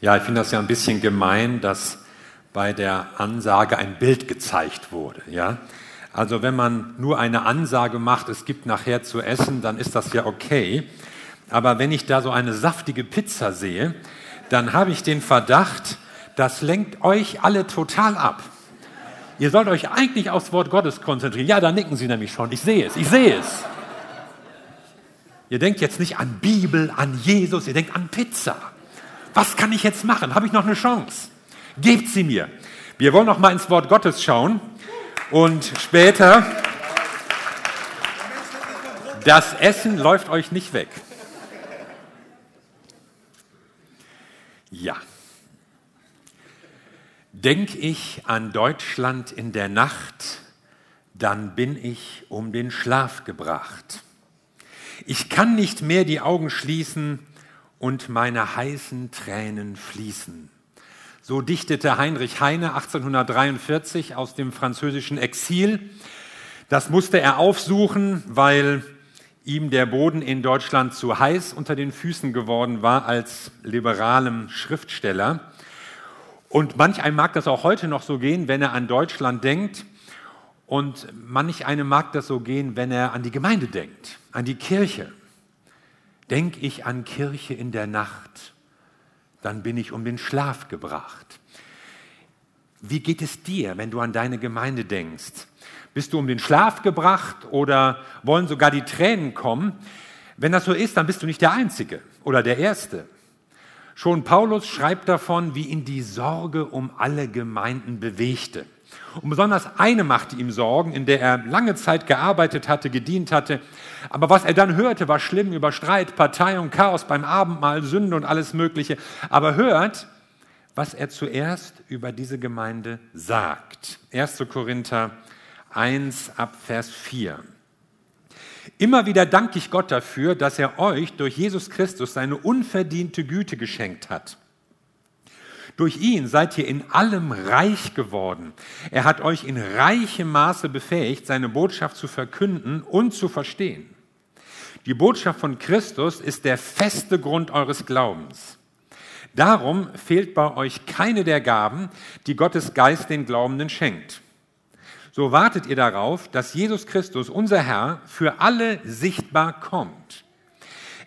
Ja, ich finde das ja ein bisschen gemein, dass bei der Ansage ein Bild gezeigt wurde. Ja? Also wenn man nur eine Ansage macht, es gibt nachher zu essen, dann ist das ja okay. Aber wenn ich da so eine saftige Pizza sehe, dann habe ich den Verdacht, das lenkt euch alle total ab. Ihr sollt euch eigentlich aufs Wort Gottes konzentrieren. Ja, da nicken sie nämlich schon. Ich sehe es, ich sehe es. Ihr denkt jetzt nicht an Bibel, an Jesus, ihr denkt an Pizza. Was kann ich jetzt machen? Habe ich noch eine Chance? Gebt sie mir. Wir wollen noch mal ins Wort Gottes schauen und später das Essen läuft euch nicht weg. Ja. Denk ich an Deutschland in der Nacht, dann bin ich um den Schlaf gebracht. Ich kann nicht mehr die Augen schließen, und meine heißen Tränen fließen. So dichtete Heinrich Heine 1843 aus dem französischen Exil. Das musste er aufsuchen, weil ihm der Boden in Deutschland zu heiß unter den Füßen geworden war als liberalem Schriftsteller. Und manch einem mag das auch heute noch so gehen, wenn er an Deutschland denkt. Und manch einem mag das so gehen, wenn er an die Gemeinde denkt, an die Kirche. Denk ich an Kirche in der Nacht, dann bin ich um den Schlaf gebracht. Wie geht es dir, wenn du an deine Gemeinde denkst? Bist du um den Schlaf gebracht oder wollen sogar die Tränen kommen? Wenn das so ist, dann bist du nicht der Einzige oder der Erste. Schon Paulus schreibt davon, wie ihn die Sorge um alle Gemeinden bewegte. Und besonders eine machte ihm Sorgen, in der er lange Zeit gearbeitet hatte, gedient hatte. Aber was er dann hörte, war schlimm über Streit, Partei und Chaos beim Abendmahl, Sünde und alles Mögliche. Aber hört, was er zuerst über diese Gemeinde sagt. 1. Korinther 1 ab Vers 4. Immer wieder danke ich Gott dafür, dass er euch durch Jesus Christus seine unverdiente Güte geschenkt hat. Durch ihn seid ihr in allem reich geworden. Er hat euch in reichem Maße befähigt, seine Botschaft zu verkünden und zu verstehen. Die Botschaft von Christus ist der feste Grund eures Glaubens. Darum fehlt bei euch keine der Gaben, die Gottes Geist den Glaubenden schenkt. So wartet ihr darauf, dass Jesus Christus, unser Herr, für alle sichtbar kommt.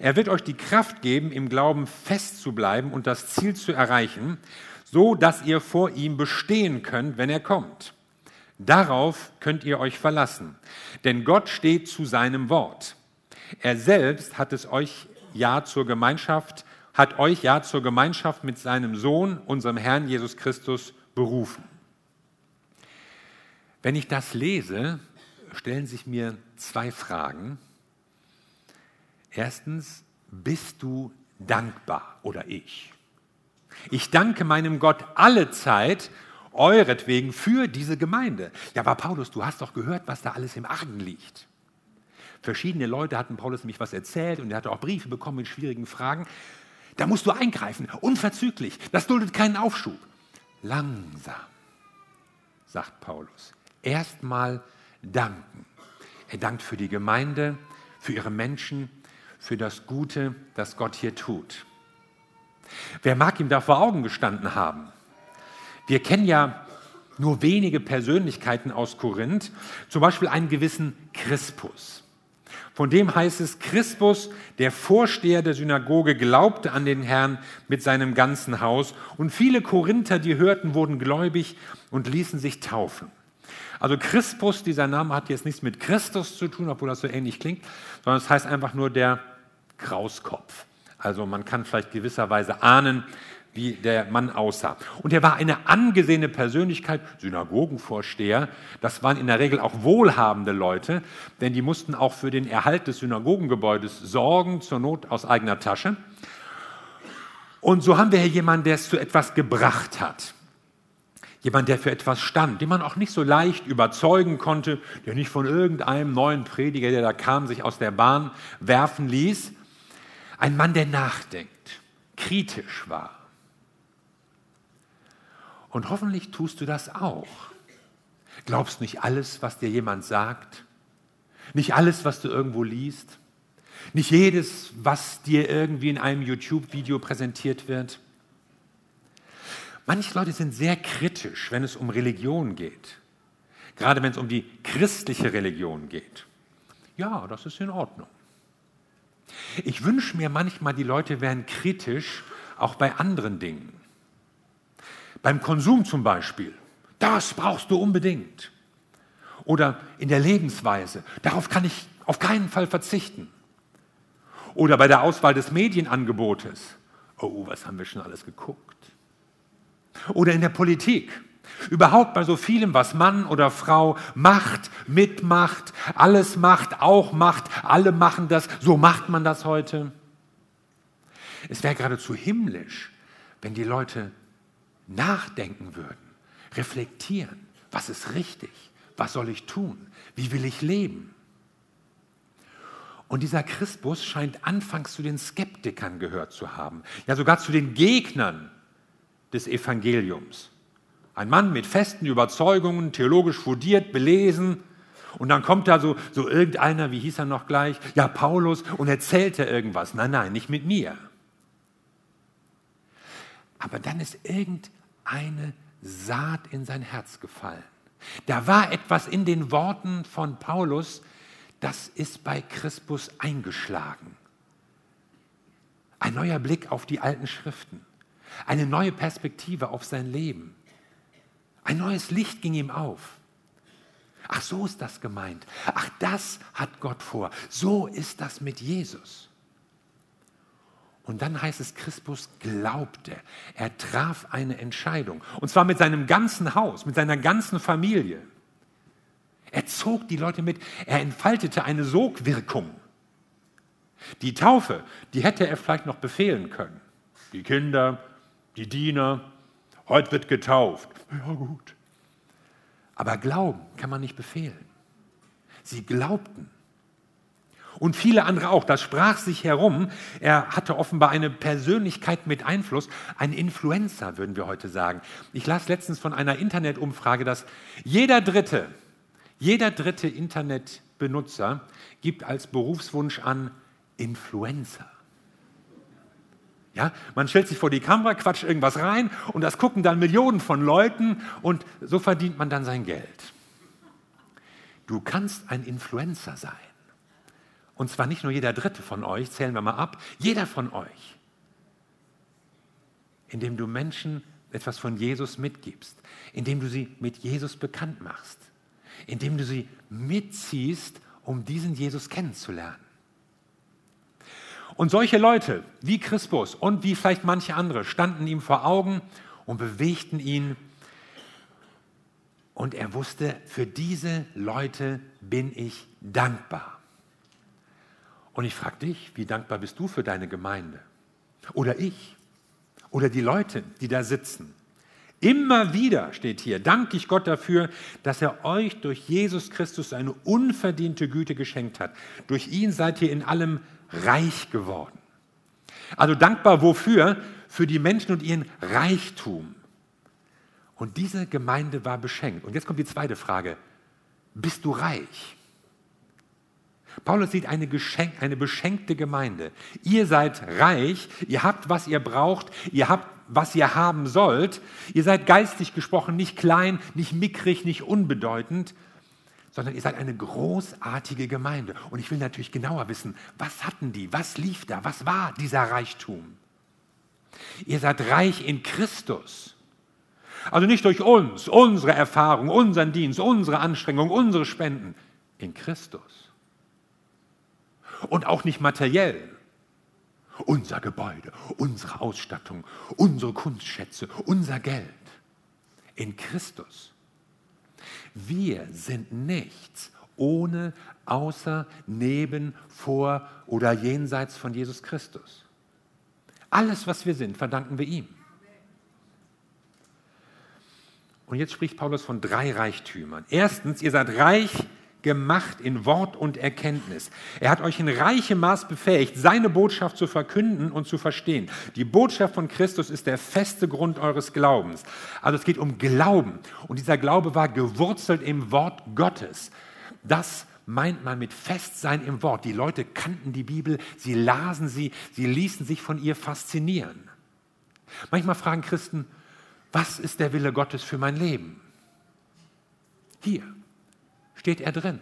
Er wird euch die Kraft geben, im Glauben festzubleiben und das Ziel zu erreichen, so dass ihr vor ihm bestehen könnt, wenn er kommt. Darauf könnt ihr euch verlassen, denn Gott steht zu seinem Wort. Er selbst hat es euch ja zur Gemeinschaft, hat euch ja zur Gemeinschaft mit seinem Sohn, unserem Herrn Jesus Christus, berufen. Wenn ich das lese, stellen sich mir zwei Fragen. Erstens, bist du dankbar oder ich? Ich danke meinem Gott alle Zeit euretwegen für diese Gemeinde. Ja, aber Paulus, du hast doch gehört, was da alles im Argen liegt. Verschiedene Leute hatten Paulus nämlich was erzählt und er hatte auch Briefe bekommen mit schwierigen Fragen. Da musst du eingreifen, unverzüglich. Das duldet keinen Aufschub. Langsam, sagt Paulus. Erstmal danken. Er dankt für die Gemeinde, für ihre Menschen, für das Gute, das Gott hier tut. Wer mag ihm da vor Augen gestanden haben? Wir kennen ja nur wenige Persönlichkeiten aus Korinth, zum Beispiel einen gewissen Crispus. Von dem heißt es, Crispus, der Vorsteher der Synagoge, glaubte an den Herrn mit seinem ganzen Haus und viele Korinther, die hörten, wurden gläubig und ließen sich taufen. Also Crispus, dieser Name hat jetzt nichts mit Christus zu tun, obwohl das so ähnlich klingt, sondern es heißt einfach nur der Krauskopf. Also man kann vielleicht gewisserweise ahnen, wie der Mann aussah. Und er war eine angesehene Persönlichkeit, Synagogenvorsteher. Das waren in der Regel auch wohlhabende Leute, denn die mussten auch für den Erhalt des Synagogengebäudes sorgen, zur Not aus eigener Tasche. Und so haben wir hier jemanden, der es zu etwas gebracht hat. Jemand, der für etwas stand, den man auch nicht so leicht überzeugen konnte, der nicht von irgendeinem neuen Prediger, der da kam, sich aus der Bahn werfen ließ. Ein Mann, der nachdenkt, kritisch war. Und hoffentlich tust du das auch. Glaubst nicht alles, was dir jemand sagt, nicht alles, was du irgendwo liest, nicht jedes, was dir irgendwie in einem YouTube-Video präsentiert wird. Manche Leute sind sehr kritisch, wenn es um Religion geht. Gerade wenn es um die christliche Religion geht. Ja, das ist in Ordnung. Ich wünsche mir manchmal, die Leute wären kritisch auch bei anderen Dingen. Beim Konsum zum Beispiel. Das brauchst du unbedingt. Oder in der Lebensweise. Darauf kann ich auf keinen Fall verzichten. Oder bei der Auswahl des Medienangebotes. Oh, was haben wir schon alles geguckt? Oder in der Politik. Überhaupt bei so vielem, was Mann oder Frau macht, mitmacht, alles macht, auch macht, alle machen das, so macht man das heute. Es wäre geradezu himmlisch, wenn die Leute nachdenken würden, reflektieren, was ist richtig, was soll ich tun, wie will ich leben. Und dieser Christus scheint anfangs zu den Skeptikern gehört zu haben, ja sogar zu den Gegnern des Evangeliums. Ein Mann mit festen Überzeugungen, theologisch fundiert, belesen. Und dann kommt da so, so irgendeiner, wie hieß er noch gleich? Ja, Paulus, und erzählt er irgendwas. Nein, nein, nicht mit mir. Aber dann ist irgendeine Saat in sein Herz gefallen. Da war etwas in den Worten von Paulus, das ist bei Christus eingeschlagen. Ein neuer Blick auf die alten Schriften, eine neue Perspektive auf sein Leben. Ein neues Licht ging ihm auf. Ach, so ist das gemeint. Ach, das hat Gott vor. So ist das mit Jesus. Und dann heißt es, Christus glaubte. Er traf eine Entscheidung. Und zwar mit seinem ganzen Haus, mit seiner ganzen Familie. Er zog die Leute mit. Er entfaltete eine Sogwirkung. Die Taufe, die hätte er vielleicht noch befehlen können. Die Kinder, die Diener, heute wird getauft. Ja gut. Aber Glauben kann man nicht befehlen. Sie glaubten. Und viele andere auch. Das sprach sich herum. Er hatte offenbar eine Persönlichkeit mit Einfluss, ein Influencer, würden wir heute sagen. Ich las letztens von einer Internetumfrage, dass jeder Dritte, jeder dritte Internetbenutzer gibt als Berufswunsch an Influencer. Ja, man stellt sich vor die Kamera, quatscht irgendwas rein und das gucken dann Millionen von Leuten und so verdient man dann sein Geld. Du kannst ein Influencer sein. Und zwar nicht nur jeder Dritte von euch, zählen wir mal ab, jeder von euch. Indem du Menschen etwas von Jesus mitgibst, indem du sie mit Jesus bekannt machst, indem du sie mitziehst, um diesen Jesus kennenzulernen. Und solche Leute wie Christus und wie vielleicht manche andere standen ihm vor Augen und bewegten ihn. Und er wusste, für diese Leute bin ich dankbar. Und ich frage dich, wie dankbar bist du für deine Gemeinde? Oder ich? Oder die Leute, die da sitzen? Immer wieder steht hier, danke ich Gott dafür, dass er euch durch Jesus Christus eine unverdiente Güte geschenkt hat. Durch ihn seid ihr in allem reich geworden. Also dankbar wofür? Für die Menschen und ihren Reichtum. Und diese Gemeinde war beschenkt. Und jetzt kommt die zweite Frage. Bist du reich? Paulus sieht eine, geschenk, eine beschenkte Gemeinde. Ihr seid reich, ihr habt, was ihr braucht, ihr habt, was ihr haben sollt. Ihr seid geistig gesprochen nicht klein, nicht mickrig, nicht unbedeutend, sondern ihr seid eine großartige Gemeinde. Und ich will natürlich genauer wissen, was hatten die, was lief da, was war dieser Reichtum? Ihr seid reich in Christus. Also nicht durch uns, unsere Erfahrung, unseren Dienst, unsere Anstrengung, unsere Spenden, in Christus. Und auch nicht materiell. Unser Gebäude, unsere Ausstattung, unsere Kunstschätze, unser Geld. In Christus. Wir sind nichts ohne, außer, neben, vor oder jenseits von Jesus Christus. Alles, was wir sind, verdanken wir ihm. Und jetzt spricht Paulus von drei Reichtümern. Erstens, ihr seid reich gemacht in Wort und Erkenntnis. Er hat euch in reichem Maß befähigt, seine Botschaft zu verkünden und zu verstehen. Die Botschaft von Christus ist der feste Grund eures Glaubens. Also es geht um Glauben. Und dieser Glaube war gewurzelt im Wort Gottes. Das meint man mit Festsein im Wort. Die Leute kannten die Bibel, sie lasen sie, sie ließen sich von ihr faszinieren. Manchmal fragen Christen, Was ist der Wille Gottes für mein Leben? Hier steht er drin.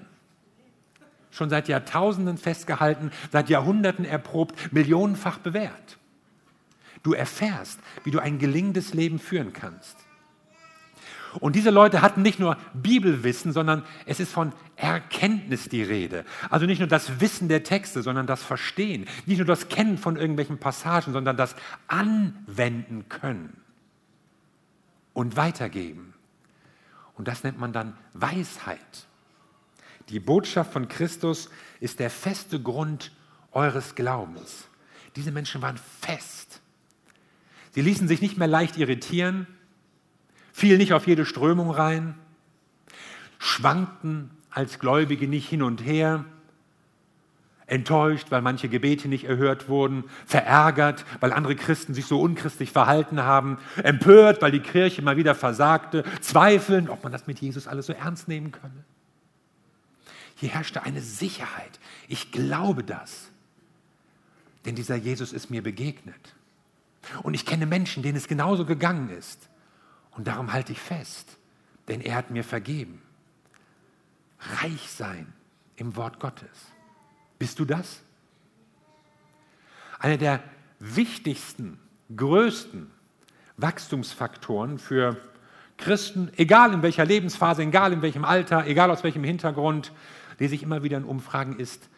Schon seit Jahrtausenden festgehalten, seit Jahrhunderten erprobt, millionenfach bewährt. Du erfährst, wie du ein gelingendes Leben führen kannst. Und diese Leute hatten nicht nur Bibelwissen, sondern es ist von Erkenntnis die Rede. Also nicht nur das Wissen der Texte, sondern das Verstehen. Nicht nur das Kennen von irgendwelchen Passagen, sondern das Anwenden können und weitergeben. Und das nennt man dann Weisheit. Die Botschaft von Christus ist der feste Grund eures Glaubens. Diese Menschen waren fest. Sie ließen sich nicht mehr leicht irritieren, fielen nicht auf jede Strömung rein, schwankten als Gläubige nicht hin und her, enttäuscht, weil manche Gebete nicht erhört wurden, verärgert, weil andere Christen sich so unchristlich verhalten haben, empört, weil die Kirche mal wieder versagte, zweifeln, ob man das mit Jesus alles so ernst nehmen könne. Hier herrschte eine Sicherheit. Ich glaube das, denn dieser Jesus ist mir begegnet. Und ich kenne Menschen, denen es genauso gegangen ist. Und darum halte ich fest, denn er hat mir vergeben. Reich sein im Wort Gottes. Bist du das? Einer der wichtigsten, größten Wachstumsfaktoren für Christen, egal in welcher Lebensphase, egal in welchem Alter, egal aus welchem Hintergrund, lese ich immer wieder in Umfragen, ist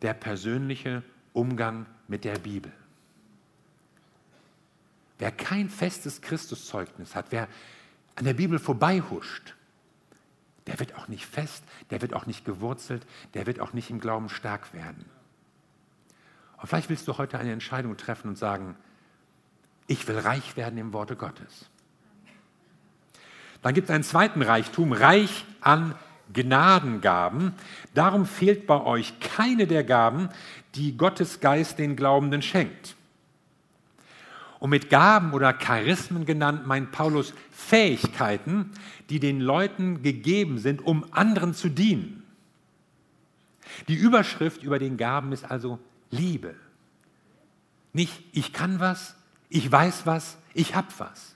der persönliche Umgang mit der Bibel. Wer kein festes Christuszeugnis hat, wer an der Bibel vorbeihuscht, der wird auch nicht fest, der wird auch nicht gewurzelt, der wird auch nicht im Glauben stark werden. Und vielleicht willst du heute eine Entscheidung treffen und sagen, ich will reich werden im Worte Gottes. Dann gibt es einen zweiten Reichtum, reich an Gnadengaben. Darum fehlt bei euch keine der Gaben, die Gottes Geist den Glaubenden schenkt. Und mit Gaben oder Charismen genannt meint Paulus Fähigkeiten, die den Leuten gegeben sind, um anderen zu dienen. Die Überschrift über den Gaben ist also Liebe. Nicht ich kann was, ich weiß was, ich hab was.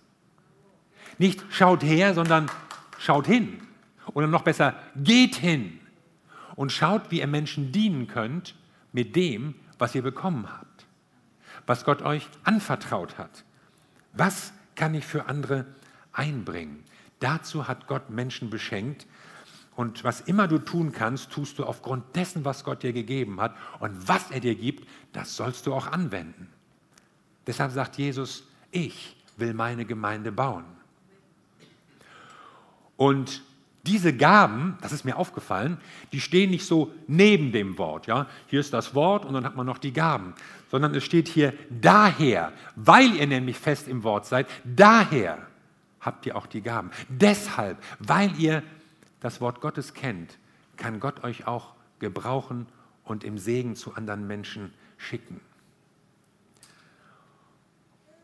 Nicht schaut her, sondern schaut hin. Oder noch besser, geht hin und schaut, wie ihr Menschen dienen könnt mit dem, was ihr bekommen habt was Gott euch anvertraut hat. Was kann ich für andere einbringen? Dazu hat Gott Menschen beschenkt. Und was immer du tun kannst, tust du aufgrund dessen, was Gott dir gegeben hat. Und was er dir gibt, das sollst du auch anwenden. Deshalb sagt Jesus, ich will meine Gemeinde bauen. Und diese Gaben, das ist mir aufgefallen, die stehen nicht so neben dem Wort. Ja? Hier ist das Wort und dann hat man noch die Gaben. Sondern es steht hier daher, weil ihr nämlich fest im Wort seid, daher habt ihr auch die Gaben. Deshalb, weil ihr das Wort Gottes kennt, kann Gott euch auch gebrauchen und im Segen zu anderen Menschen schicken.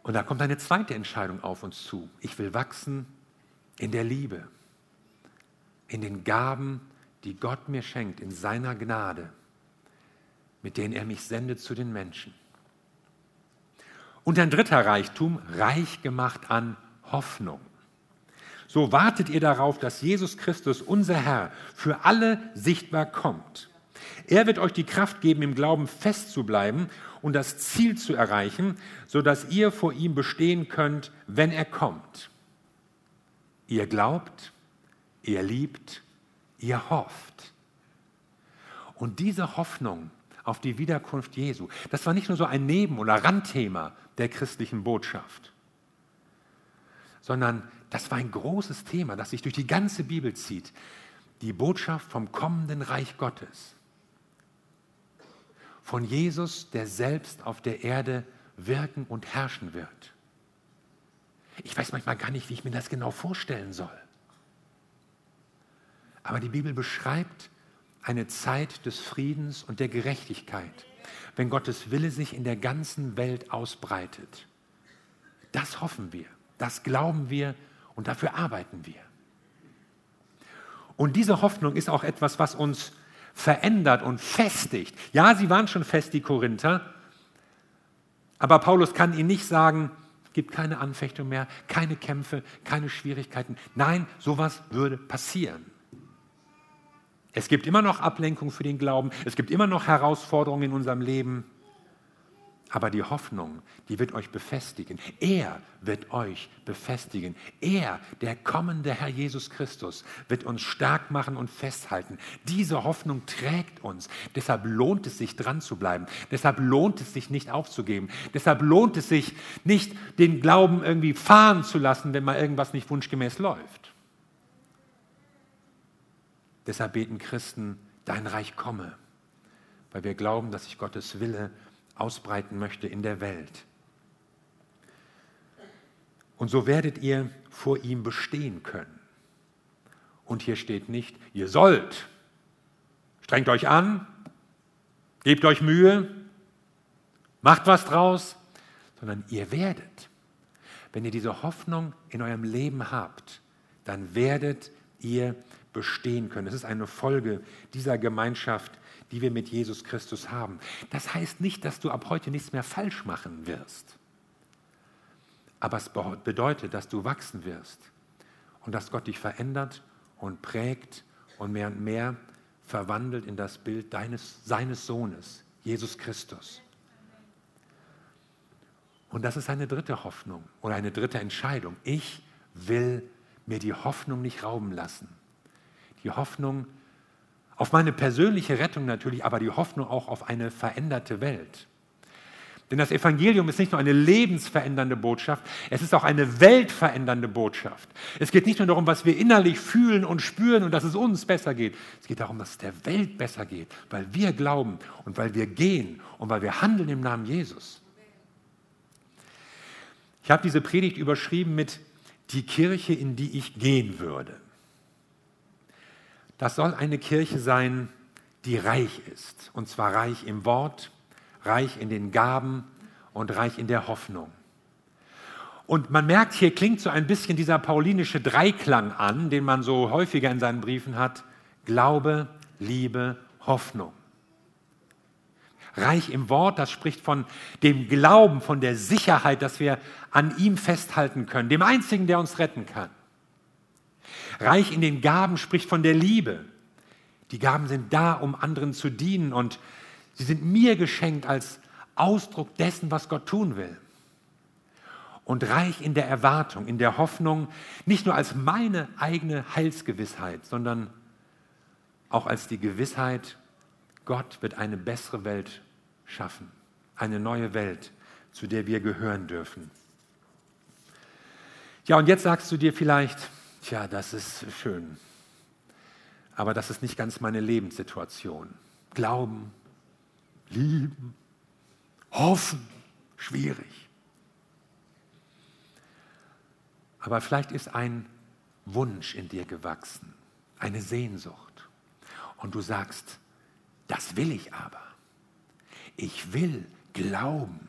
Und da kommt eine zweite Entscheidung auf uns zu. Ich will wachsen in der Liebe in den Gaben, die Gott mir schenkt, in seiner Gnade, mit denen er mich sendet zu den Menschen. Und ein dritter Reichtum, reich gemacht an Hoffnung. So wartet ihr darauf, dass Jesus Christus, unser Herr, für alle sichtbar kommt. Er wird euch die Kraft geben, im Glauben festzubleiben und das Ziel zu erreichen, sodass ihr vor ihm bestehen könnt, wenn er kommt. Ihr glaubt, ihr liebt, ihr hofft. Und diese Hoffnung auf die Wiederkunft Jesu, das war nicht nur so ein Neben- oder Randthema der christlichen Botschaft, sondern das war ein großes Thema, das sich durch die ganze Bibel zieht. Die Botschaft vom kommenden Reich Gottes. Von Jesus, der selbst auf der Erde wirken und herrschen wird. Ich weiß manchmal gar nicht, wie ich mir das genau vorstellen soll. Aber die Bibel beschreibt eine Zeit des Friedens und der Gerechtigkeit, wenn Gottes Wille sich in der ganzen Welt ausbreitet. Das hoffen wir, das glauben wir und dafür arbeiten wir. Und diese Hoffnung ist auch etwas, was uns verändert und festigt. Ja, sie waren schon fest, die Korinther, aber Paulus kann ihnen nicht sagen, gibt keine Anfechtung mehr, keine Kämpfe, keine Schwierigkeiten. Nein, sowas würde passieren. Es gibt immer noch Ablenkung für den Glauben, es gibt immer noch Herausforderungen in unserem Leben. Aber die Hoffnung, die wird euch befestigen. Er wird euch befestigen. Er, der kommende Herr Jesus Christus, wird uns stark machen und festhalten. Diese Hoffnung trägt uns. Deshalb lohnt es sich, dran zu bleiben. Deshalb lohnt es sich, nicht aufzugeben. Deshalb lohnt es sich, nicht den Glauben irgendwie fahren zu lassen, wenn mal irgendwas nicht wunschgemäß läuft. Deshalb beten Christen, dein Reich komme, weil wir glauben, dass sich Gottes Wille ausbreiten möchte in der Welt. Und so werdet ihr vor ihm bestehen können. Und hier steht nicht, ihr sollt. Strengt euch an, gebt euch Mühe, macht was draus, sondern ihr werdet. Wenn ihr diese Hoffnung in eurem Leben habt, dann werdet ihr bestehen können. Es ist eine Folge dieser Gemeinschaft, die wir mit Jesus Christus haben. Das heißt nicht, dass du ab heute nichts mehr falsch machen wirst. Aber es bedeutet, dass du wachsen wirst und dass Gott dich verändert und prägt und mehr und mehr verwandelt in das Bild deines, seines Sohnes, Jesus Christus. Und das ist eine dritte Hoffnung oder eine dritte Entscheidung. Ich will mir die Hoffnung nicht rauben lassen. Die Hoffnung auf meine persönliche Rettung natürlich, aber die Hoffnung auch auf eine veränderte Welt. Denn das Evangelium ist nicht nur eine lebensverändernde Botschaft, es ist auch eine weltverändernde Botschaft. Es geht nicht nur darum, was wir innerlich fühlen und spüren und dass es uns besser geht. Es geht darum, dass es der Welt besser geht, weil wir glauben und weil wir gehen und weil wir handeln im Namen Jesus. Ich habe diese Predigt überschrieben mit die Kirche, in die ich gehen würde. Das soll eine Kirche sein, die reich ist. Und zwar reich im Wort, reich in den Gaben und reich in der Hoffnung. Und man merkt, hier klingt so ein bisschen dieser paulinische Dreiklang an, den man so häufiger in seinen Briefen hat. Glaube, Liebe, Hoffnung. Reich im Wort, das spricht von dem Glauben, von der Sicherheit, dass wir an ihm festhalten können, dem Einzigen, der uns retten kann. Reich in den Gaben spricht von der Liebe. Die Gaben sind da, um anderen zu dienen und sie sind mir geschenkt als Ausdruck dessen, was Gott tun will. Und reich in der Erwartung, in der Hoffnung, nicht nur als meine eigene Heilsgewissheit, sondern auch als die Gewissheit, Gott wird eine bessere Welt schaffen, eine neue Welt, zu der wir gehören dürfen. Ja, und jetzt sagst du dir vielleicht, Tja, das ist schön. Aber das ist nicht ganz meine Lebenssituation. Glauben, lieben, hoffen, schwierig. Aber vielleicht ist ein Wunsch in dir gewachsen, eine Sehnsucht. Und du sagst, das will ich aber. Ich will glauben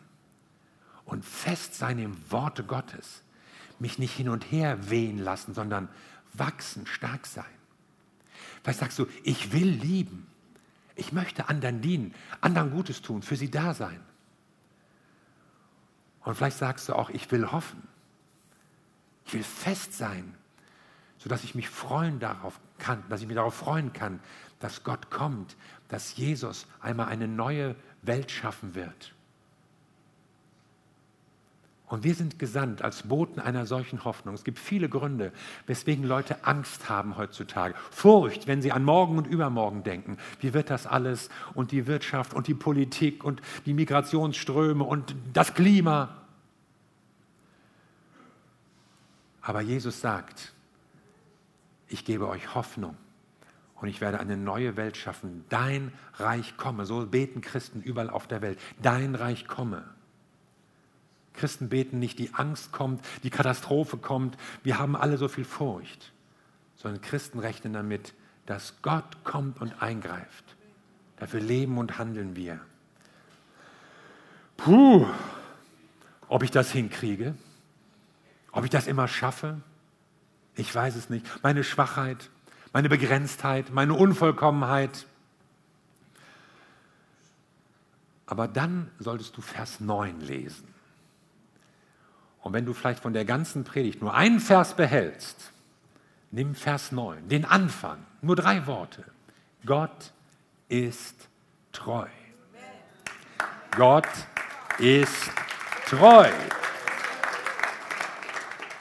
und fest sein im Worte Gottes mich nicht hin und her wehen lassen, sondern wachsen, stark sein. Vielleicht sagst du, ich will lieben. Ich möchte anderen dienen, anderen Gutes tun, für sie da sein. Und vielleicht sagst du auch, ich will hoffen. Ich will fest sein, sodass ich mich freuen darauf kann, dass ich mich darauf freuen kann, dass Gott kommt, dass Jesus einmal eine neue Welt schaffen wird. Und wir sind gesandt als Boten einer solchen Hoffnung. Es gibt viele Gründe, weswegen Leute Angst haben heutzutage. Furcht, wenn sie an morgen und übermorgen denken. Wie wird das alles? Und die Wirtschaft und die Politik und die Migrationsströme und das Klima. Aber Jesus sagt, ich gebe euch Hoffnung und ich werde eine neue Welt schaffen. Dein Reich komme. So beten Christen überall auf der Welt. Dein Reich komme. Christen beten nicht, die Angst kommt, die Katastrophe kommt, wir haben alle so viel Furcht, sondern Christen rechnen damit, dass Gott kommt und eingreift. Dafür leben und handeln wir. Puh, ob ich das hinkriege, ob ich das immer schaffe, ich weiß es nicht. Meine Schwachheit, meine Begrenztheit, meine Unvollkommenheit. Aber dann solltest du Vers 9 lesen. Und wenn du vielleicht von der ganzen Predigt nur einen Vers behältst, nimm Vers 9, den Anfang, nur drei Worte. Gott ist treu. Gott ist treu.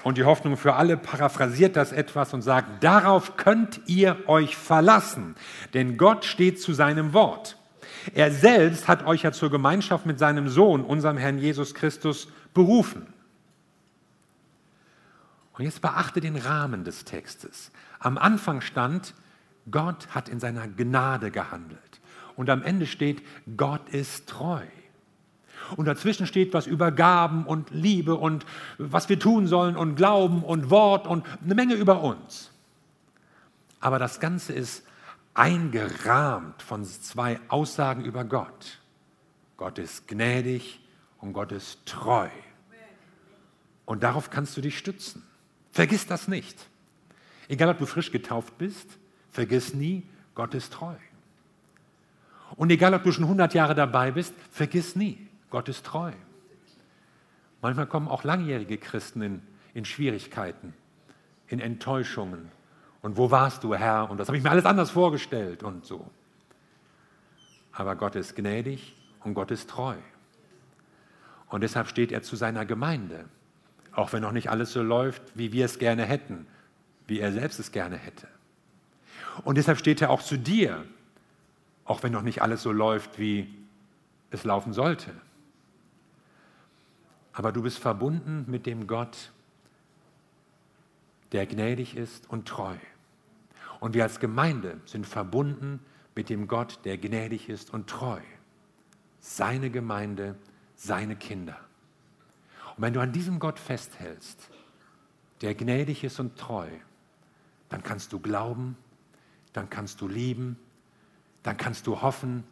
Und die Hoffnung für alle paraphrasiert das etwas und sagt, darauf könnt ihr euch verlassen, denn Gott steht zu seinem Wort. Er selbst hat euch ja zur Gemeinschaft mit seinem Sohn, unserem Herrn Jesus Christus, berufen. Und jetzt beachte den Rahmen des Textes. Am Anfang stand, Gott hat in seiner Gnade gehandelt. Und am Ende steht, Gott ist treu. Und dazwischen steht was über Gaben und Liebe und was wir tun sollen und Glauben und Wort und eine Menge über uns. Aber das Ganze ist eingerahmt von zwei Aussagen über Gott. Gott ist gnädig und Gott ist treu. Und darauf kannst du dich stützen. Vergiss das nicht. Egal, ob du frisch getauft bist, vergiss nie, Gott ist treu. Und egal, ob du schon 100 Jahre dabei bist, vergiss nie, Gott ist treu. Manchmal kommen auch langjährige Christen in, in Schwierigkeiten, in Enttäuschungen. Und wo warst du, Herr? Und das habe ich mir alles anders vorgestellt und so. Aber Gott ist gnädig und Gott ist treu. Und deshalb steht er zu seiner Gemeinde, auch wenn noch nicht alles so läuft, wie wir es gerne hätten, wie er selbst es gerne hätte. Und deshalb steht er auch zu dir, auch wenn noch nicht alles so läuft, wie es laufen sollte. Aber du bist verbunden mit dem Gott, der gnädig ist und treu. Und wir als Gemeinde sind verbunden mit dem Gott, der gnädig ist und treu. Seine Gemeinde, seine Kinder. Und wenn du an diesem Gott festhältst, der gnädig ist und treu, dann kannst du glauben, dann kannst du lieben, dann kannst du hoffen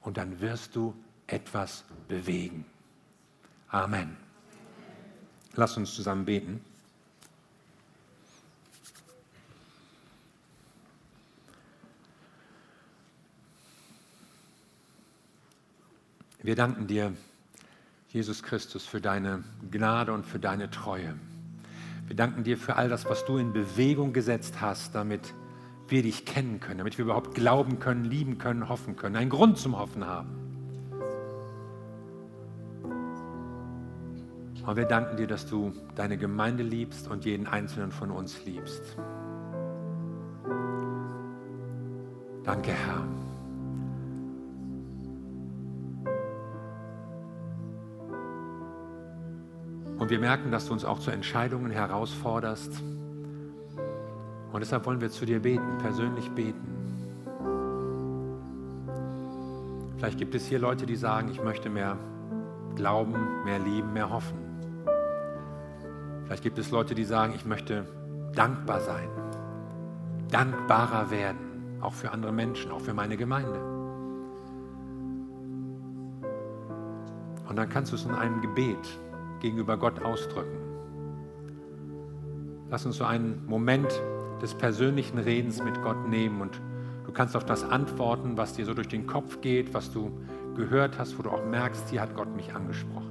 und dann wirst du etwas bewegen. Amen. Lass uns zusammen beten. Wir danken dir, Jesus Christus, für deine Gnade und für deine Treue. Wir danken dir für all das, was du in Bewegung gesetzt hast, damit wir dich kennen können, damit wir überhaupt glauben können, lieben können, hoffen können, einen Grund zum Hoffen haben. Und wir danken dir, dass du deine Gemeinde liebst und jeden einzelnen von uns liebst. Danke, Herr. Und wir merken, dass du uns auch zu Entscheidungen herausforderst. Und deshalb wollen wir zu dir beten, persönlich beten. Vielleicht gibt es hier Leute, die sagen, ich möchte mehr glauben, mehr lieben, mehr hoffen. Vielleicht gibt es Leute, die sagen, ich möchte dankbar sein, dankbarer werden, auch für andere Menschen, auch für meine Gemeinde. Und dann kannst du es in einem Gebet gegenüber Gott ausdrücken. Lass uns so einen Moment des persönlichen Redens mit Gott nehmen und du kannst auf das antworten, was dir so durch den Kopf geht, was du gehört hast, wo du auch merkst, hier hat Gott mich angesprochen.